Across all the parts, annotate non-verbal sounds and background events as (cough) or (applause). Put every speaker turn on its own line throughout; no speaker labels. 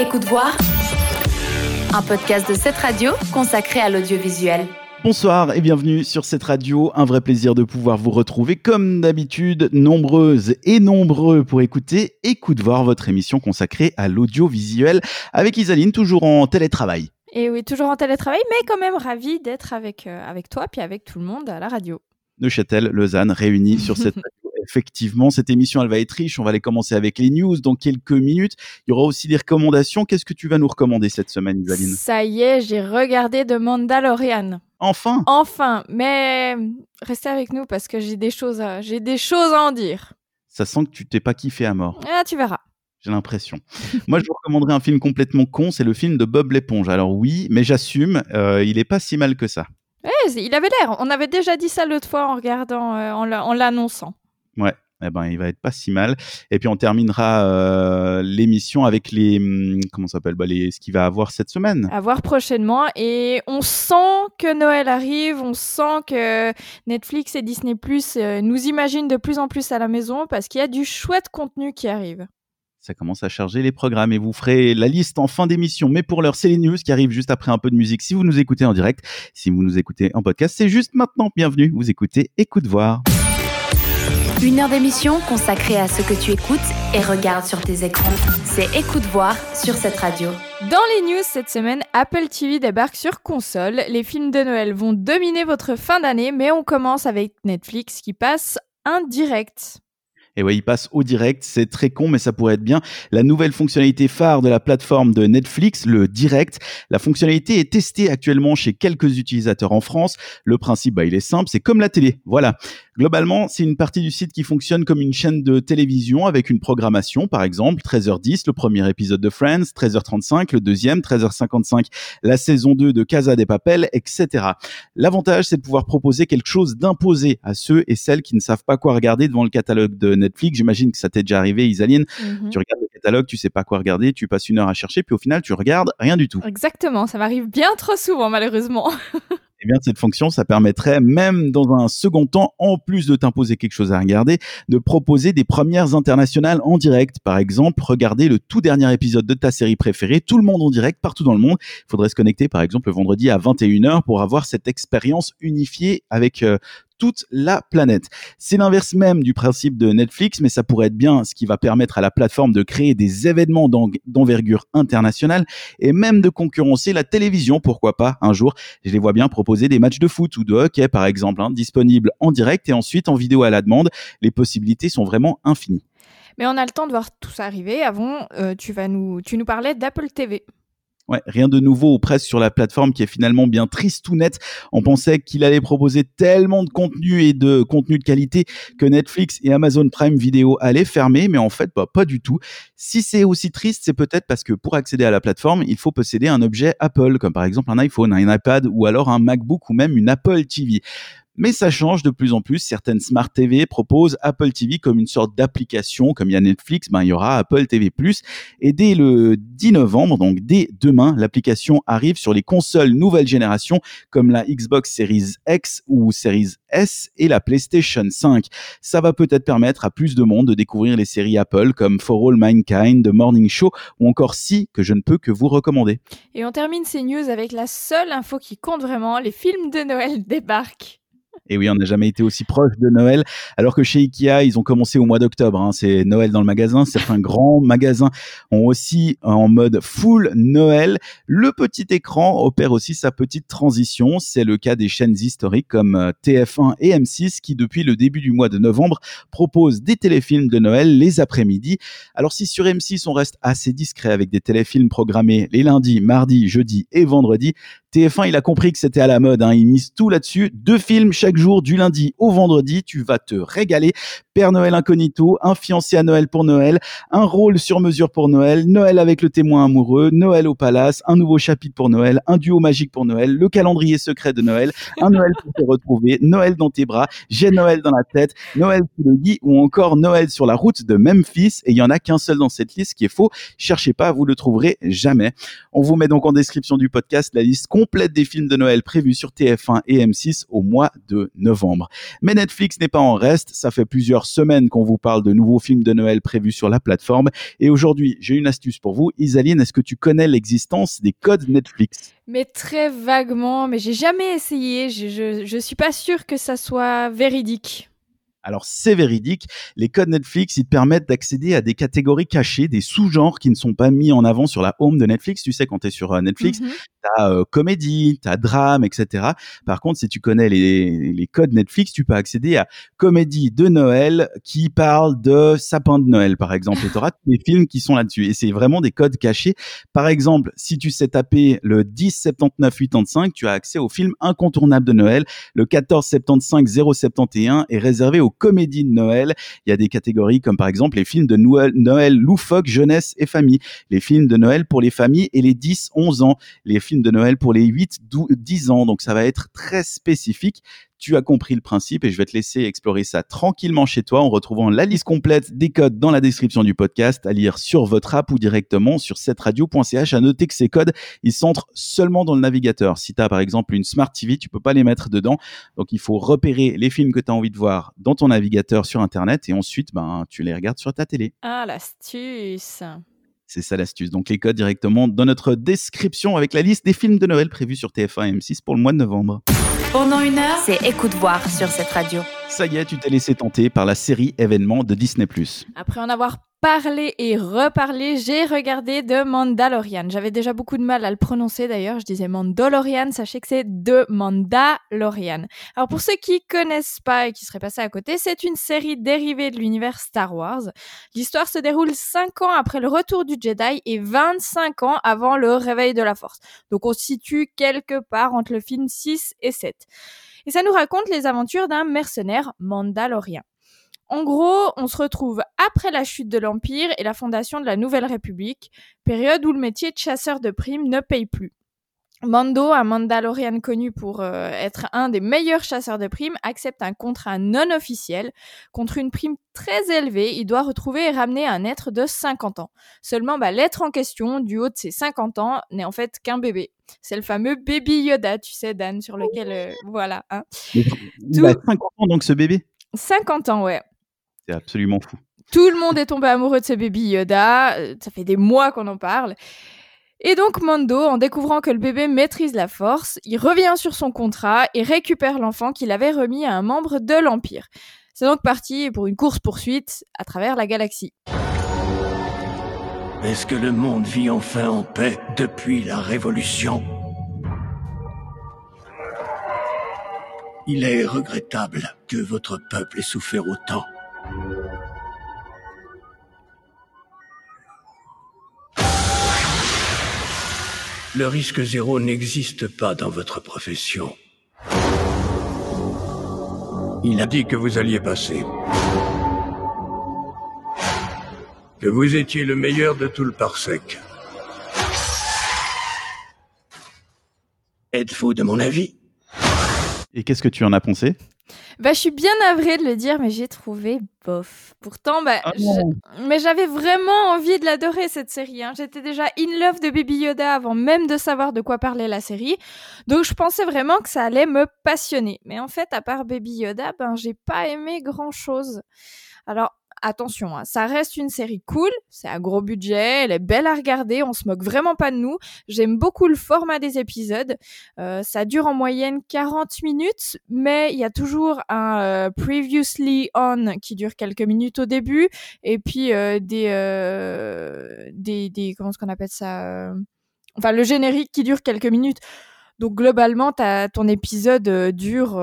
Écoute voir, un podcast de cette radio consacré à l'audiovisuel.
Bonsoir et bienvenue sur cette radio. Un vrai plaisir de pouvoir vous retrouver comme d'habitude, nombreuses et nombreux pour écouter Écoute voir votre émission consacrée à l'audiovisuel avec Isaline, toujours en télétravail.
Et oui, toujours en télétravail, mais quand même ravi d'être avec, euh, avec toi, puis avec tout le monde à la radio.
Neuchâtel, Lausanne, réunis sur cette radio (laughs) effectivement, cette émission, elle va être riche. On va aller commencer avec les news dans quelques minutes. Il y aura aussi des recommandations. Qu'est-ce que tu vas nous recommander cette semaine, Isaline
Ça y est, j'ai regardé The Mandalorian.
Enfin
Enfin, mais restez avec nous parce que j'ai des choses à, j'ai des choses à en dire.
Ça sent que tu t'es pas kiffé à mort.
Ah, tu verras.
J'ai l'impression. Moi, je vous recommanderais un film complètement con, c'est le film de Bob l'éponge. Alors oui, mais j'assume, euh, il est pas si mal que ça.
Ouais, il avait l'air. On avait déjà dit ça l'autre fois en regardant, euh, en l'annonçant.
Ouais. Eh ben, il va être pas si mal. Et puis on terminera euh, l'émission avec les hum, comment ça s'appelle bah, les ce qu'il va avoir cette semaine.
À voir prochainement. Et on sent que Noël arrive. On sent que Netflix et Disney Plus euh, nous imaginent de plus en plus à la maison parce qu'il y a du chouette contenu qui arrive.
Ça commence à charger les programmes et vous ferez la liste en fin d'émission. Mais pour l'heure, c'est les news qui arrivent juste après un peu de musique. Si vous nous écoutez en direct, si vous nous écoutez en podcast, c'est juste maintenant. Bienvenue. Vous écoutez Écoute voir.
Une heure d'émission consacrée à ce que tu écoutes et regardes sur tes écrans. C'est Écoute voir sur cette radio.
Dans les news cette semaine, Apple TV débarque sur console. Les films de Noël vont dominer votre fin d'année, mais on commence avec Netflix qui passe un direct.
Et ouais, il passe au direct, c'est très con, mais ça pourrait être bien. La nouvelle fonctionnalité phare de la plateforme de Netflix, le direct. La fonctionnalité est testée actuellement chez quelques utilisateurs en France. Le principe, bah, il est simple, c'est comme la télé. Voilà. Globalement, c'est une partie du site qui fonctionne comme une chaîne de télévision avec une programmation, par exemple, 13h10, le premier épisode de Friends, 13h35, le deuxième, 13h55, la saison 2 de Casa des Papel, etc. L'avantage, c'est de pouvoir proposer quelque chose d'imposé à ceux et celles qui ne savent pas quoi regarder devant le catalogue de Netflix. J'imagine que ça t'est déjà arrivé, Isaline.
Mhm.
Tu regardes le catalogue, tu sais pas quoi regarder, tu passes une heure à chercher, puis au final, tu regardes rien du tout.
Exactement, ça m'arrive bien trop souvent malheureusement. (laughs)
Eh bien, cette fonction, ça permettrait même dans un second temps, en plus de t'imposer quelque chose à regarder, de proposer des premières internationales en direct. Par exemple, regarder le tout dernier épisode de ta série préférée, tout le monde en direct, partout dans le monde. Il faudrait se connecter, par exemple, le vendredi à 21h pour avoir cette expérience unifiée avec euh, toute la planète. C'est l'inverse même du principe de Netflix, mais ça pourrait être bien ce qui va permettre à la plateforme de créer des événements d'en- d'envergure internationale et même de concurrencer la télévision, pourquoi pas un jour. Je les vois bien proposer des matchs de foot ou de hockey, par exemple, hein, disponibles en direct et ensuite en vidéo à la demande. Les possibilités sont vraiment infinies.
Mais on a le temps de voir tout ça arriver. Avant, euh, tu, vas nous, tu nous parlais d'Apple TV.
Rien de nouveau ou presque sur la plateforme qui est finalement bien triste ou net. On pensait qu'il allait proposer tellement de contenu et de contenu de qualité que Netflix et Amazon Prime Video allaient fermer, mais en fait, bah, pas du tout. Si c'est aussi triste, c'est peut-être parce que pour accéder à la plateforme, il faut posséder un objet Apple, comme par exemple un iPhone, un iPad ou alors un MacBook ou même une Apple TV. Mais ça change de plus en plus. Certaines Smart TV proposent Apple TV comme une sorte d'application. Comme il y a Netflix, ben, il y aura Apple TV+. Et dès le 10 novembre, donc dès demain, l'application arrive sur les consoles nouvelle génération comme la Xbox Series X ou Series S et la PlayStation 5. Ça va peut-être permettre à plus de monde de découvrir les séries Apple comme For All Mankind, The Morning Show ou encore Si que je ne peux que vous recommander.
Et on termine ces news avec la seule info qui compte vraiment, les films de Noël débarquent.
Et oui, on n'a jamais été aussi proche de Noël, alors que chez Ikea, ils ont commencé au mois d'octobre. hein. C'est Noël dans le magasin. Certains grands magasins ont aussi en mode full Noël. Le petit écran opère aussi sa petite transition. C'est le cas des chaînes historiques comme euh, TF1 et M6 qui, depuis le début du mois de novembre, proposent des téléfilms de Noël les après-midi. Alors si sur M6 on reste assez discret avec des téléfilms programmés les lundis, mardis, jeudis et vendredis, TF1 il a compris que c'était à la mode. Hein. Il mise tout là-dessus. Deux films chaque jour du lundi au vendredi. Tu vas te régaler. Père Noël incognito, un fiancé à Noël pour Noël, un rôle sur mesure pour Noël, Noël avec le témoin amoureux, Noël au palace, un nouveau chapitre pour Noël, un duo magique pour Noël, le calendrier secret de Noël, un Noël pour te retrouver, Noël dans tes bras, j'ai Noël dans la tête, Noël sous le lit ou encore Noël sur la route de Memphis. Et il y en a qu'un seul dans cette liste qui est faux. Cherchez pas, vous le trouverez jamais. On vous met donc en description du podcast la liste complète des films de Noël prévus sur TF1 et M6 au mois de novembre. Mais Netflix n'est pas en reste, ça fait plusieurs semaines qu'on vous parle de nouveaux films de Noël prévus sur la plateforme et aujourd'hui j'ai une astuce pour vous. Isaline, est-ce que tu connais l'existence des codes Netflix?
Mais très vaguement, mais j'ai jamais essayé. Je, je, je suis pas sûre que ça soit véridique.
Alors c'est véridique, les codes Netflix, ils te permettent d'accéder à des catégories cachées, des sous-genres qui ne sont pas mis en avant sur la home de Netflix. Tu sais, quand tu es sur euh, Netflix, mm t'as euh, comédie, t'as drame, etc. Par contre, si tu connais les, les codes Netflix, tu peux accéder à comédie de Noël qui parle de sapin de Noël, par exemple. Et tu auras tous les films qui sont là-dessus. Et c'est vraiment des codes cachés. Par exemple, si tu sais taper le 10 79 85, tu as accès au film incontournable de Noël. Le 14 75 071 est réservé au comédies de Noël. Il y a des catégories comme par exemple les films de Noël, Noël loufoque, jeunesse et famille, les films de Noël pour les familles et les 10-11 ans, les films de Noël pour les 8-10 ans. Donc ça va être très spécifique tu as compris le principe et je vais te laisser explorer ça tranquillement chez toi en retrouvant la liste complète des codes dans la description du podcast à lire sur votre app ou directement sur radio.ch. À noter que ces codes, ils s'entrent seulement dans le navigateur. Si tu as par exemple une Smart TV, tu peux pas les mettre dedans. Donc il faut repérer les films que tu as envie de voir dans ton navigateur sur internet et ensuite ben tu les regardes sur ta télé.
Ah l'astuce.
C'est ça l'astuce. Donc les codes directement dans notre description avec la liste des films de Noël prévus sur TF1 et M6 pour le mois de novembre.
Pendant une heure, c'est écoute voir sur cette radio.
Ça y est, tu t'es laissé tenter par la série événement de Disney+.
Après en avoir parlé et reparlé, j'ai regardé The Mandalorian. J'avais déjà beaucoup de mal à le prononcer d'ailleurs, je disais Mandalorian, sachez que c'est The Mandalorian. Alors pour ceux qui connaissent pas et qui seraient passés à côté, c'est une série dérivée de l'univers Star Wars. L'histoire se déroule 5 ans après le retour du Jedi et 25 ans avant le réveil de la Force. Donc on se situe quelque part entre le film 6 et 7 et ça nous raconte les aventures d'un mercenaire mandalorien. En gros, on se retrouve après la chute de l'Empire et la fondation de la Nouvelle République, période où le métier de chasseur de primes ne paye plus. Mando, un Mandalorian connu pour euh, être un des meilleurs chasseurs de primes, accepte un contrat non officiel. Contre une prime très élevée, il doit retrouver et ramener un être de 50 ans. Seulement, bah, l'être en question, du haut de ses 50 ans, n'est en fait qu'un bébé. C'est le fameux Baby Yoda, tu sais, Dan, sur lequel... Euh, voilà. Hein.
A 50 ans, donc, ce bébé?
50 ans, ouais.
C'est absolument fou.
Tout le monde est tombé amoureux de ce Baby Yoda. Euh, ça fait des mois qu'on en parle. Et donc Mando, en découvrant que le bébé maîtrise la force, il revient sur son contrat et récupère l'enfant qu'il avait remis à un membre de l'Empire. C'est donc parti pour une course-poursuite à travers la galaxie.
Est-ce que le monde vit enfin en paix depuis la Révolution? Il est regrettable que votre peuple ait souffert autant. Le risque zéro n'existe pas dans votre profession. Il a dit que vous alliez passer. Que vous étiez le meilleur de tout le parsec. Êtes-vous de mon avis?
Et qu'est-ce que tu en as pensé?
Bah, je suis bien navrée de le dire, mais j'ai trouvé bof. Pourtant, bah, ah mais j'avais vraiment envie de l'adorer cette série. Hein. J'étais déjà in love de Baby Yoda avant même de savoir de quoi parlait la série, donc je pensais vraiment que ça allait me passionner. Mais en fait, à part Baby Yoda, ben j'ai pas aimé grand chose. Alors attention, hein, ça reste une série cool, c'est à gros budget, elle est belle à regarder, on se moque vraiment pas de nous. J'aime beaucoup le format des épisodes. Euh, ça dure en moyenne 40 minutes, mais il y a toujours un euh, previously on qui dure quelques minutes au début, et puis euh, des, des, des, comment est-ce qu'on appelle ça Enfin, le générique qui dure quelques minutes. Donc globalement, ton épisode dure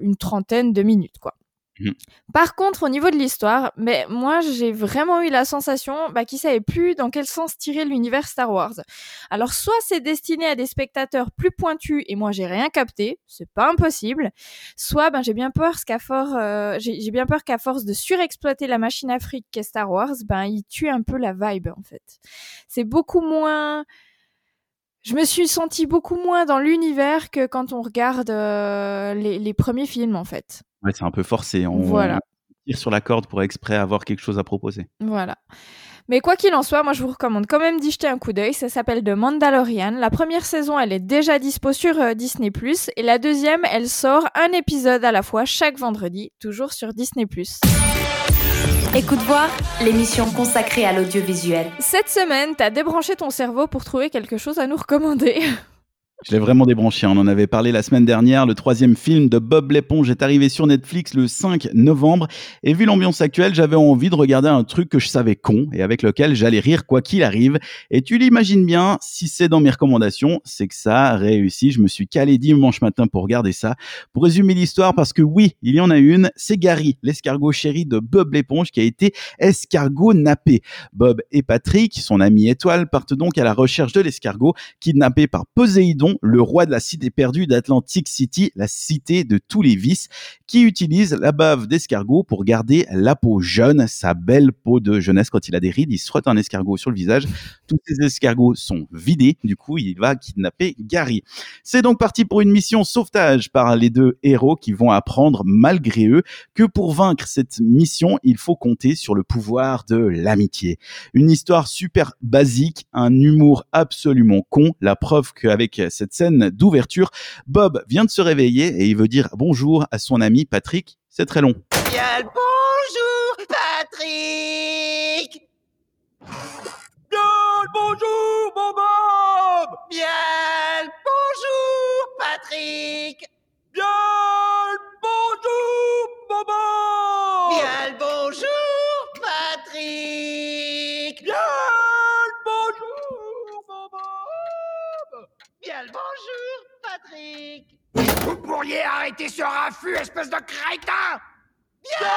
une trentaine de minutes, quoi. Mmh. Par contre, au niveau de l'histoire, mais moi j'ai vraiment eu la sensation bah, qu'ils savaient plus dans quel sens tirer l'univers Star Wars. Alors soit c'est destiné à des spectateurs plus pointus et moi j'ai rien capté, c'est pas impossible. Soit ben j'ai bien peur qu'à force, euh, j'ai bien peur qu'à force de surexploiter la machine Afrique qu'est Star Wars, ben il tue un peu la vibe en fait. C'est beaucoup moins je me suis sentie beaucoup moins dans l'univers que quand on regarde euh, les premiers films en fait.
Ouais, c'est un peu forcé. On, voilà. tire sur la corde pour exprès avoir quelque chose à proposer.
Voilà. Mais quoi qu'il en soit, moi je vous recommande quand même d'y jeter un coup d'œil. Ça s'appelle The Mandalorian. La première saison, elle est déjà dispo sur euh, Disney+, et la deuxième, elle sort un épisode à la fois chaque vendredi, toujours sur Disney+.
Écoute voir, l'émission consacrée à l'audiovisuel.
Cette semaine, t'as débranché ton cerveau pour trouver quelque chose à nous recommander. (laughs)
Je l'ai vraiment débranché. On en avait parlé la semaine dernière. Le troisième film de Bob l'éponge est arrivé sur Netflix le 5 novembre. Et vu l'ambiance actuelle, j'avais envie de regarder un truc que je savais con et avec lequel j'allais rire quoi qu'il arrive. Et tu l'imagines bien, si c'est dans mes recommandations, c'est que ça a réussi. Je me suis calé dimanche matin pour regarder ça. Pour résumer l'histoire, parce que oui, il y en a une, c'est Gary, l'escargot chéri de Bob l'éponge qui a été escargot nappé. Bob et Patrick, son ami étoile, partent donc à la recherche de l'escargot kidnappé par Poséidon le roi de la cité perdue d'Atlantic City, la cité de tous les vices, qui utilise la bave d'escargot pour garder la peau jeune, sa belle peau de jeunesse. Quand il a des rides, il se frotte un escargot sur le visage. Tous ces escargots sont vidés. Du coup, il va kidnapper Gary. C'est donc parti pour une mission sauvetage par les deux héros qui vont apprendre, malgré eux, que pour vaincre cette mission, il faut compter sur le pouvoir de l'amitié. Une histoire super basique, un humour absolument con, la preuve qu'avec cette scène d'ouverture, Bob vient de se réveiller et il veut dire bonjour à son ami Patrick. C'est très long.
Bien le bonjour, Patrick.
Bien le bonjour, mon Bob.
Bien le bonjour, Patrick.
Bien le bonjour, mon Bob.
Bien le bonjour, Patrick.
Bien bonjour,
Patrick
Vous pourriez arrêter ce raffut, espèce de crétin
Bien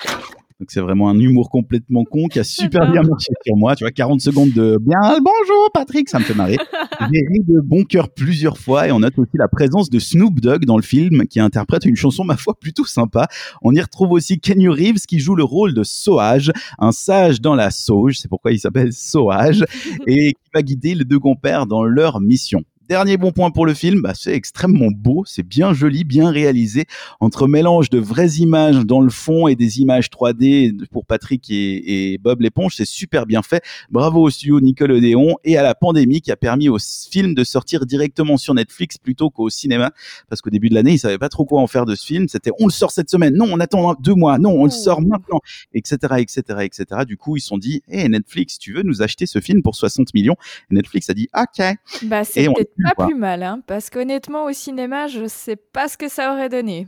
bonjour,
Donc c'est vraiment un humour complètement con qui a super bien marché sur moi. Tu vois, 40 secondes de bien bonjour Patrick, ça me fait marrer. J'ai ri de bon cœur plusieurs fois et on note aussi la présence de Snoop Dogg dans le film qui interprète une chanson ma foi plutôt sympa. On y retrouve aussi Kenny Reeves qui joue le rôle de Soage, un sage dans la sauge, c'est pourquoi il s'appelle Soage, (laughs) et qui va guider les deux compères dans leur mission. Dernier bon point pour le film, bah, c'est extrêmement beau, c'est bien joli, bien réalisé, entre mélange de vraies images dans le fond et des images 3D pour Patrick et, et Bob l'éponge, c'est super bien fait. Bravo au studio Nickelodeon et à la pandémie qui a permis au film de sortir directement sur Netflix plutôt qu'au cinéma, parce qu'au début de l'année, ils savaient pas trop quoi en faire de ce film. C'était on le sort cette semaine, non, on attend deux mois, non, on le sort maintenant, etc., etc., etc. Du coup, ils se sont dit, hé Netflix, tu veux nous acheter ce film pour 60 millions? Et Netflix a dit, ok.
Bah, c'est Pas plus mal, hein, parce qu'honnêtement, au cinéma, je sais pas ce que ça aurait donné.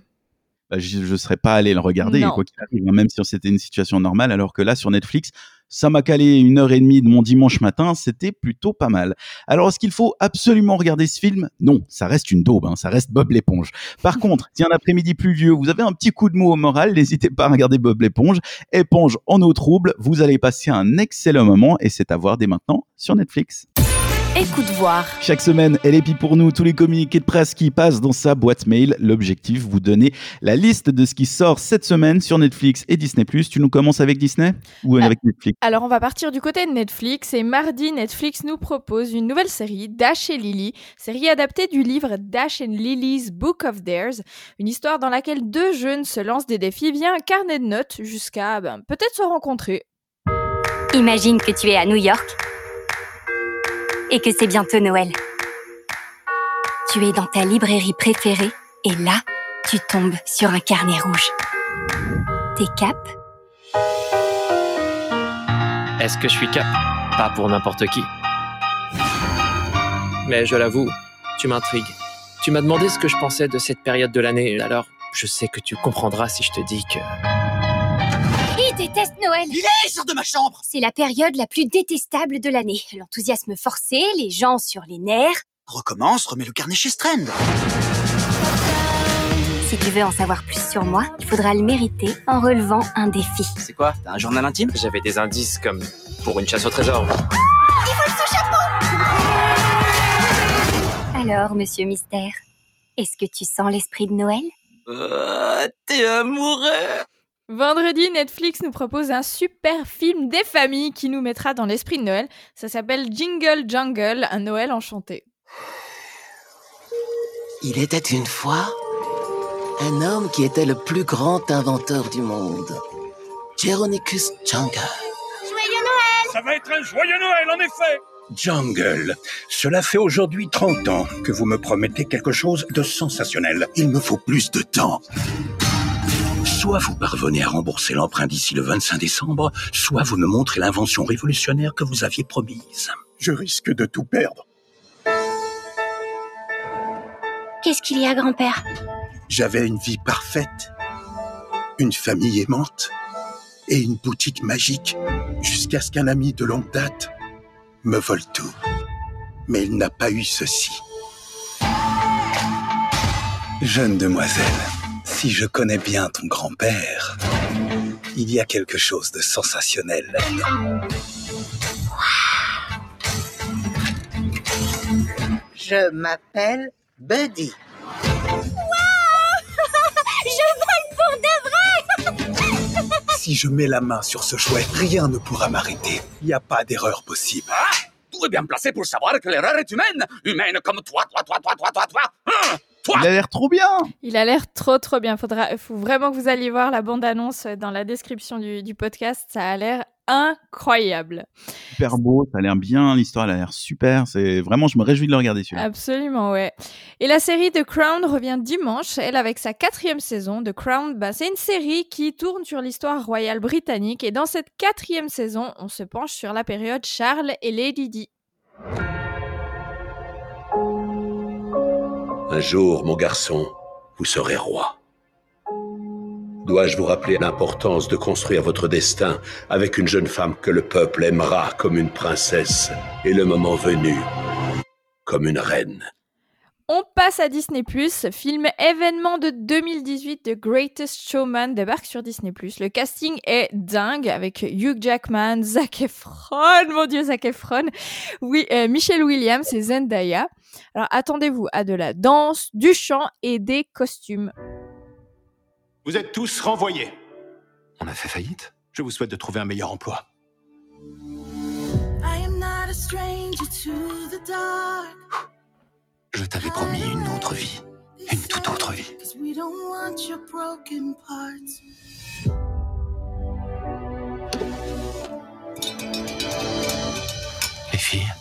bah, je ne serais pas allé le regarder,
Non.
quoi qu'il arrive, hein, même si c'était une situation normale, alors que là, sur Netflix, ça m'a calé une heure et demie de mon dimanche matin, c'était plutôt pas mal. Alors, est-ce qu'il faut absolument regarder ce film? Non, ça reste une daube, hein, ça reste Bob l'éponge. Par (laughs) contre, si un après-midi pluvieux, vous avez un petit coup de mou au moral, n'hésitez pas à regarder Bob l'éponge. Éponge en eau trouble, vous allez passer un excellent moment, et c'est à voir dès maintenant sur Netflix.
Écoute voir.
Chaque semaine, elle épie pour nous tous les communiqués de presse qui passent dans sa boîte mail. L'objectif, vous donner la liste de ce qui sort cette semaine sur Netflix et Disney+. Tu nous commences avec Disney ou
Ah.
avec Netflix?
Alors, on va partir du côté de Netflix et mardi, Netflix nous propose une nouvelle série, Dash et Lily, série adaptée du livre Dash and Lily's Book of Theirs, une histoire dans laquelle deux jeunes se lancent des défis via un carnet de notes jusqu'à ben, peut-être se rencontrer.
Imagine que tu es à New York et que c'est bientôt Noël. Tu es dans ta librairie préférée et là, tu tombes sur un carnet rouge. T'es cap?
Est-ce que je suis cap? Pas pour n'importe qui. Mais je l'avoue, tu m'intrigues. Tu m'as demandé ce que je pensais de cette période de l'année, alors je sais que tu comprendras si je te dis que...
Il déteste Noël
Il est, sors de ma chambre
C'est la période la plus détestable de l'année. L'enthousiasme forcé, les gens sur les nerfs.
Recommence, remets le carnet chez Strand.
Si tu veux en savoir plus sur moi, il faudra le mériter en relevant un défi.
C'est quoi? T'as un journal intime?
J'avais des indices comme pour une chasse au trésor.
Alors, monsieur Mystère, est-ce que tu sens l'esprit de Noël?
Euh, T'es amoureux
Vendredi, Netflix nous propose un super film des familles qui nous mettra dans l'esprit de Noël. Ça s'appelle Jingle Jungle, un Noël enchanté.
Il était une fois
Un homme qui était le plus grand inventeur du monde. Jeronicus Jungle.
Joyeux Noël
Ça va être un joyeux Noël, en effet
Jungle, cela fait aujourd'hui 30 ans que vous me promettez quelque chose de sensationnel. Il me faut plus de temps. Soit vous parvenez à rembourser l'emprunt d'ici le 25 décembre, soit vous me montrez l'invention révolutionnaire que vous aviez promise. Je risque de tout perdre.
Qu'est-ce qu'il y a, grand-père?
J'avais une vie parfaite, une famille aimante et une boutique magique, jusqu'à ce qu'un ami de longue date me vole tout. Mais il n'a pas eu ceci.
Jeune demoiselle, si je connais bien ton grand-père, il y a quelque chose de sensationnel là-dedans.
Je m'appelle Buddy. (laughs)
Je vole pour de vrai (laughs)
Si je mets la main sur ce jouet, rien ne pourra m'arrêter. Il n'y a pas d'erreur possible.
Tout est bien placé pour savoir que l'erreur est humaine. Humaine comme toi, toi, toi, toi, toi, toi, toi. Hein?
Il a l'air trop bien
Il a l'air trop trop bien. Faudra, faut vraiment que vous alliez voir la bande-annonce dans la description du, du podcast. Ça a l'air incroyable.
Super beau, ça a l'air bien, l'histoire a l'air super. C'est vraiment, je me réjouis de le regarder celui-là.
Absolument, ouais. Et la série The Crown revient dimanche, elle avec sa quatrième saison. The Crown, bah, c'est une série qui tourne sur l'histoire royale britannique et dans cette quatrième saison, on se penche sur la période Charles et Lady Di.
Un jour, mon garçon, vous serez roi. Dois-je vous rappeler l'importance de construire votre destin avec une jeune femme que le peuple aimera comme une princesse et le moment venu, comme une reine?
On passe à Disney+, film événement de 2018, The Greatest Showman débarque sur Disney+. Le casting est dingue avec Hugh Jackman, Zac Efron, mon dieu Zac Efron, oui, euh, Michelle Williams et Zendaya. Alors attendez-vous à de la danse, du chant et des costumes.
Vous êtes tous renvoyés. On a fait faillite? Je vous souhaite de trouver un meilleur emploi.
I am not a stranger to the dark.
Je t'avais promis une autre vie. Une toute autre vie.
Cause we don't want your broken parts.
Les filles,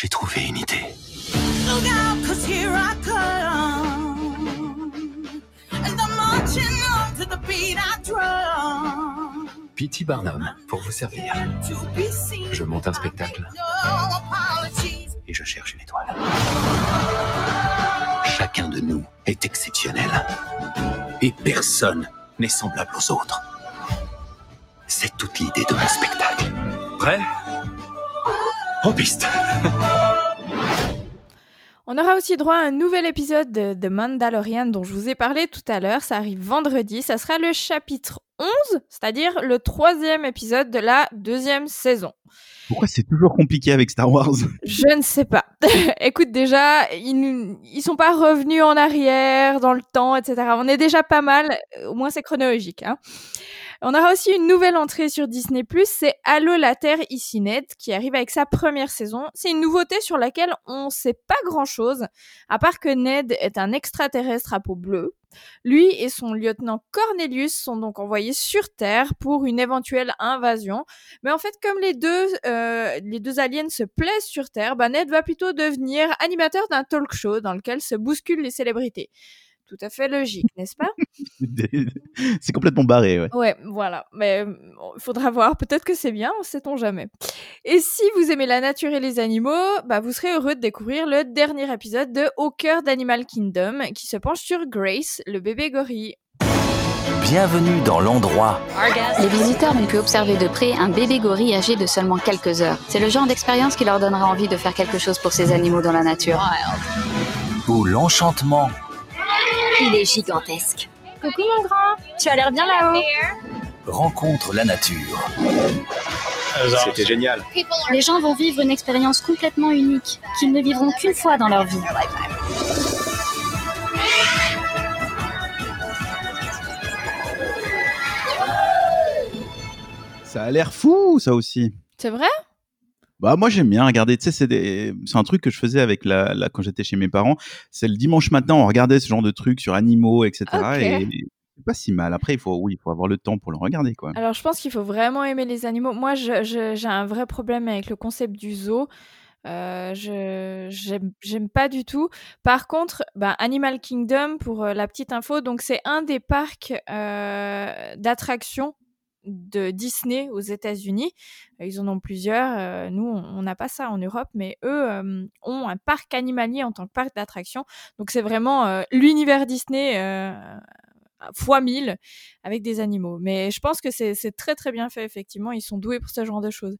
j'ai trouvé une idée.
Look out, cause here I come. And I'm marching on to the beat I drum.
P.T. Barnum, pour vous servir. Je monte un spectacle et je cherche une étoile. Chacun de nous est exceptionnel. Et personne n'est semblable aux autres. C'est toute l'idée de mon spectacle. Prêt? En piste
On aura aussi droit à un nouvel épisode de The Mandalorian dont je vous ai parlé tout à l'heure. Ça arrive vendredi. Ça sera le chapitre 11, c'est-à-dire le troisième épisode de la deuxième saison.
Pourquoi c'est toujours compliqué avec Star Wars?
Je ne sais pas. (laughs) Écoute, déjà, ils, ils sont pas revenus en arrière dans le temps, etc. On est déjà pas mal. Au moins, c'est chronologique. Hein. On aura aussi une nouvelle entrée sur Disney+, c'est Allô la Terre, ici Ned, qui arrive avec sa première saison. C'est une nouveauté sur laquelle on sait pas grand-chose, à part que Ned est un extraterrestre à peau bleue. Lui et son lieutenant Cornelius sont donc envoyés sur Terre pour une éventuelle invasion. Mais en fait, comme les deux, euh, aliens se plaisent sur Terre, bah Ned va plutôt devenir animateur d'un talk show dans lequel se bousculent les célébrités. Tout à fait logique, n'est-ce pas? (laughs)
C'est complètement barré, ouais.
Ouais, voilà. Mais il faudra voir. Peut-être que c'est bien, sait-on jamais. Et si vous aimez la nature et les animaux, bah vous serez heureux de découvrir le dernier épisode de Au cœur d'Animal Kingdom, qui se penche sur Grace, le bébé gorille.
Bienvenue dans l'endroit.
Les visiteurs ont pu observer de près un bébé gorille âgé de seulement quelques heures. C'est le genre d'expérience qui leur donnera envie de faire quelque chose pour ces animaux dans la nature.
Où l'enchantement
Il est gigantesque. Coucou mon grand, tu as l'air bien là-haut.
rencontre la nature.
C'était génial.
Les gens vont vivre une expérience complètement unique, qu'ils ne vivront qu'une fois dans leur vie.
Ça a l'air fou, ça aussi.
C'est vrai?
Bah moi j'aime bien regarder, tu sais c'est des... c'est un truc que je faisais avec la, la... quand j'étais chez mes parents, c'est le dimanche matin on regardait ce genre de trucs sur animaux etc et c'est pas si mal. Après il faut oui il faut avoir le temps pour le regarder quoi.
Alors, je pense qu'il faut vraiment aimer les animaux. Moi, je- je- j'ai un vrai problème avec le concept du zoo. Euh, je j'aime j'aime pas du tout. Par contre, bah, Animal Kingdom, pour euh, la petite info, donc c'est un des parcs euh, d'attractions de Disney aux États-Unis. Euh, Ils en ont plusieurs. euh, nous, on n'a pas ça en Europe, mais eux euh, ont un parc animalier en tant que parc d'attractions. Donc c'est vraiment euh, l'univers Disney euh, fois 1000 avec des animaux. Mais je pense que c'est très très bien fait, effectivement. Ils sont doués pour ce genre de choses.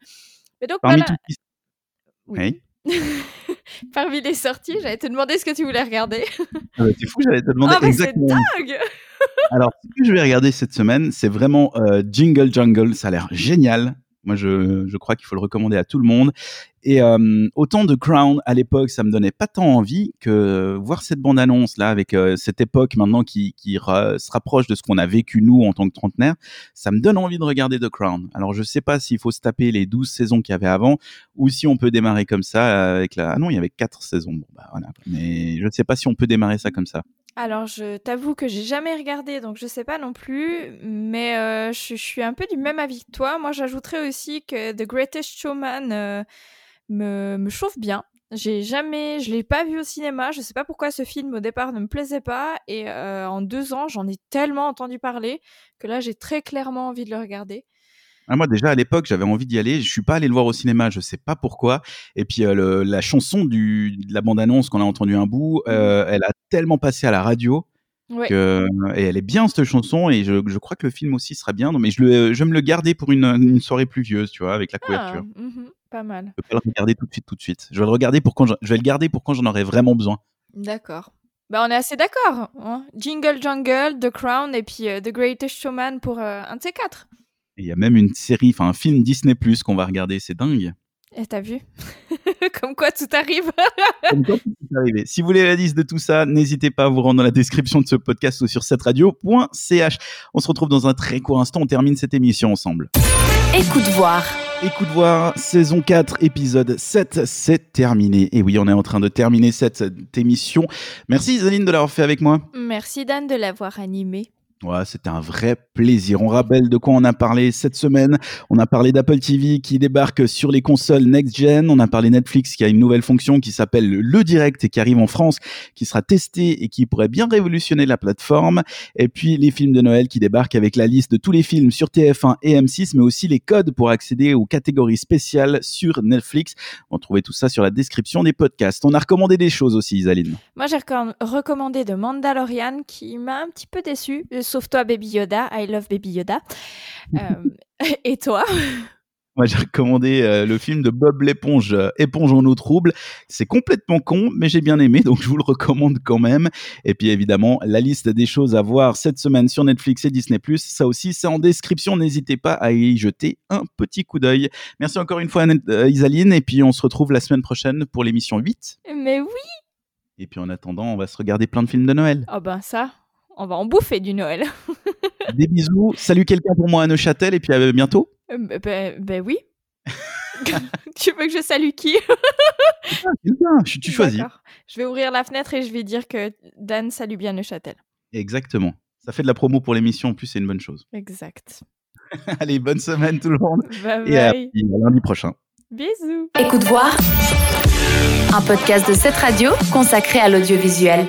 Mais donc
Parmi
voilà,
Oui. (laughs)
parmi les sorties, j'allais te demander ce que tu voulais regarder.
Ah bah, c'est fou j'allais te demander
Ah, c'est
exactement. Alors, ce que je vais regarder cette semaine, c'est vraiment euh, Jingle Jungle. Ça a l'air génial. Moi, je, je crois qu'il faut le recommander à tout le monde. Et euh, autant de Crown à l'époque, ça me donnait pas tant envie que voir cette bande-annonce là avec euh, cette époque maintenant qui, qui se rapproche de ce qu'on a vécu nous en tant que trentenaire, ça me donne envie de regarder The Crown. Alors, je sais pas s'il faut se taper les 12 saisons qu'il y avait avant ou si on peut démarrer comme ça avec la. Ah non, il y avait quatre saisons. Bon, bah voilà. Mais je sais pas si on peut démarrer ça comme ça.
Alors, je t'avoue que j'ai jamais regardé, donc je sais pas non plus, mais euh, je, suis un peu du même avis que toi. Moi, j'ajouterais aussi que The Greatest Showman euh, me, me chauffe bien. J'ai jamais, je l'ai pas vu au cinéma. Je sais pas pourquoi ce film au départ ne me plaisait pas, et euh, en deux ans, j'en ai tellement entendu parler que là, j'ai très clairement envie de le regarder.
Ah, moi déjà à l'époque j'avais envie d'y aller, je suis pas allé le voir au cinéma, je sais pas pourquoi. Et puis euh, le- la chanson du, de la bande annonce qu'on a entendu un bout, euh, elle a tellement passé à la radio
Ouais.
que et elle est bien cette chanson et je, je crois que le film aussi sera bien. Non, mais je, le, je vais me le garder pour une, une soirée pluvieuse, tu vois, avec la couverture.
Ah, mhm, pas mal.
Je vais pas le regarder tout de suite, tout de suite. Je vais le regarder pour quand je, je vais le garder pour quand j'en aurai vraiment besoin.
D'accord. Bah, on est assez d'accord. hein. Jingle Jungle, The Crown et puis euh, The Greatest Showman pour euh, un de ces quatre.
Et il y a même une série, enfin un film Disney Plus qu'on va regarder, c'est dingue.
Et t'as vu? (laughs) Comme quoi tout arrive.
Comme quoi, tout est arrivé. Si vous voulez la liste de tout ça, n'hésitez pas à vous rendre dans la description de ce podcast ou sur cette radio.ch. On se retrouve dans un très court instant. On termine cette émission ensemble.
Écoute voir.
Écoute voir, saison 4, épisode 7, c'est terminé. Et oui, on est en train de terminer cette émission. Merci Isaline de l'avoir fait avec moi.
Merci Dan de l'avoir animé.
Ouais, c'était un vrai plaisir. On rappelle de quoi on a parlé cette semaine. On a parlé d'Apple TV qui débarque sur les consoles next-gen. On a parlé Netflix qui a une nouvelle fonction qui s'appelle le direct et qui arrive en France, qui sera testée et qui pourrait bien révolutionner la plateforme. Et puis les films de Noël qui débarquent avec la liste de tous les films sur TF1 et M6, mais aussi les codes pour accéder aux catégories spéciales sur Netflix. On trouvait tout ça sur la description des podcasts. On a recommandé des choses aussi, Isaline.
Moi, j'ai recom- recommandé de Mandalorian qui m'a un petit peu déçu. Euh, Sauf toi, Baby Yoda. I love Baby Yoda. Euh, (laughs) et toi? (laughs)
Moi, j'ai recommandé euh, le film de Bob l'éponge, euh, Éponge en eau trouble. C'est complètement con, mais j'ai bien aimé, donc je vous le recommande quand même. Et puis évidemment, la liste des choses à voir cette semaine sur Netflix et Disney+, ça aussi, c'est en description. N'hésitez pas à y jeter un petit coup d'œil. Merci encore une fois, euh, Isaline, et puis on se retrouve la semaine prochaine pour l'émission 8.
Mais oui
Et puis en attendant, on va se regarder plein de films de Noël.
Oh ben ça, on va en bouffer du Noël. (laughs)
Des bisous. Salut quelqu'un pour moi à Neuchâtel, et puis à bientôt.
Euh, ben, oui. (laughs) tu veux que je salue qui? (laughs)
Quelqu'un, tu tu choisis.
Je vais ouvrir la fenêtre et je vais dire que Dan salue bien Neuchâtel.
Exactement. Ça fait de la promo pour l'émission, en plus, c'est une bonne chose.
Exact.
Allez, bonne semaine tout le monde.
Bye
Et à, à lundi prochain.
Bisous.
Écoute voir. Un podcast de cette radio consacré à l'audiovisuel.